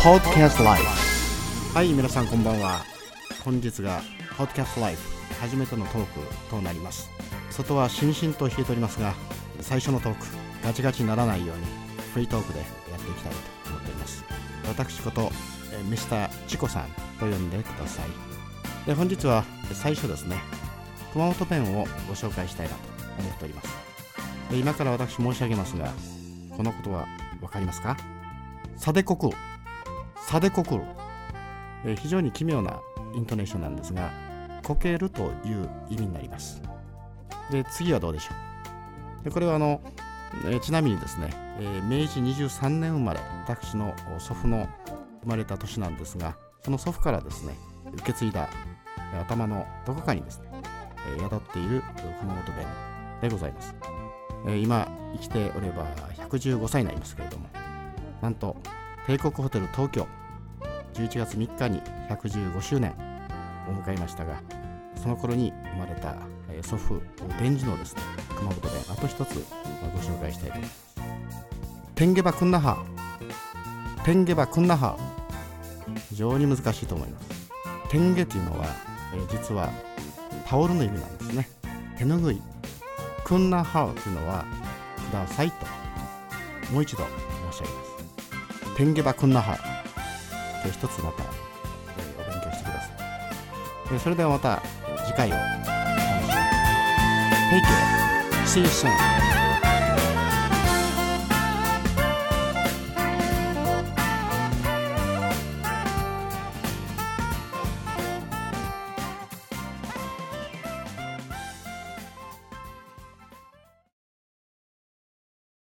Podcast Life はい皆さんこんばんは。本日が Podcast Life 初めてのトークとなります。外はしんしんと冷えておりますが最初のトークガチガチにならないようにフリートークでやっていきたいと思っております。私ことえミスターチコさんと呼んでください。で本日は最初ですね熊本弁をご紹介したいなと思っております。で今から私申し上げますがこのことは分かりますか？サデコクサデコクル、えー非常に奇妙なイントネーションなんですがこけるという意味になります。で次はどうでしょう。でこれはあの、えーちなみにですね、えー明治23年生まれ私の祖父の生まれた年なんですがその祖父からですね受け継いだ頭のどこかにですね、えー宿っている熊本弁でございます、えー今生きておれば115歳になりますけれどもなんと帝国ホテル東京11月3日に115周年を迎えましたがその頃に生まれた、祖父伝次のですね熊本弁あと一つご紹介したいと思います。テンゲバクンナハテンゲバクンナハ非常に難しいと思います。テンゲというのは、え実はタオルの意味なんですね。手ぬぐいクンナハというのはくださいともう一度申し上げます。テンゲバクンナハで一つまた、えーお勉強してください、えーそれではまた次回をお楽しみに Take care. See you soon.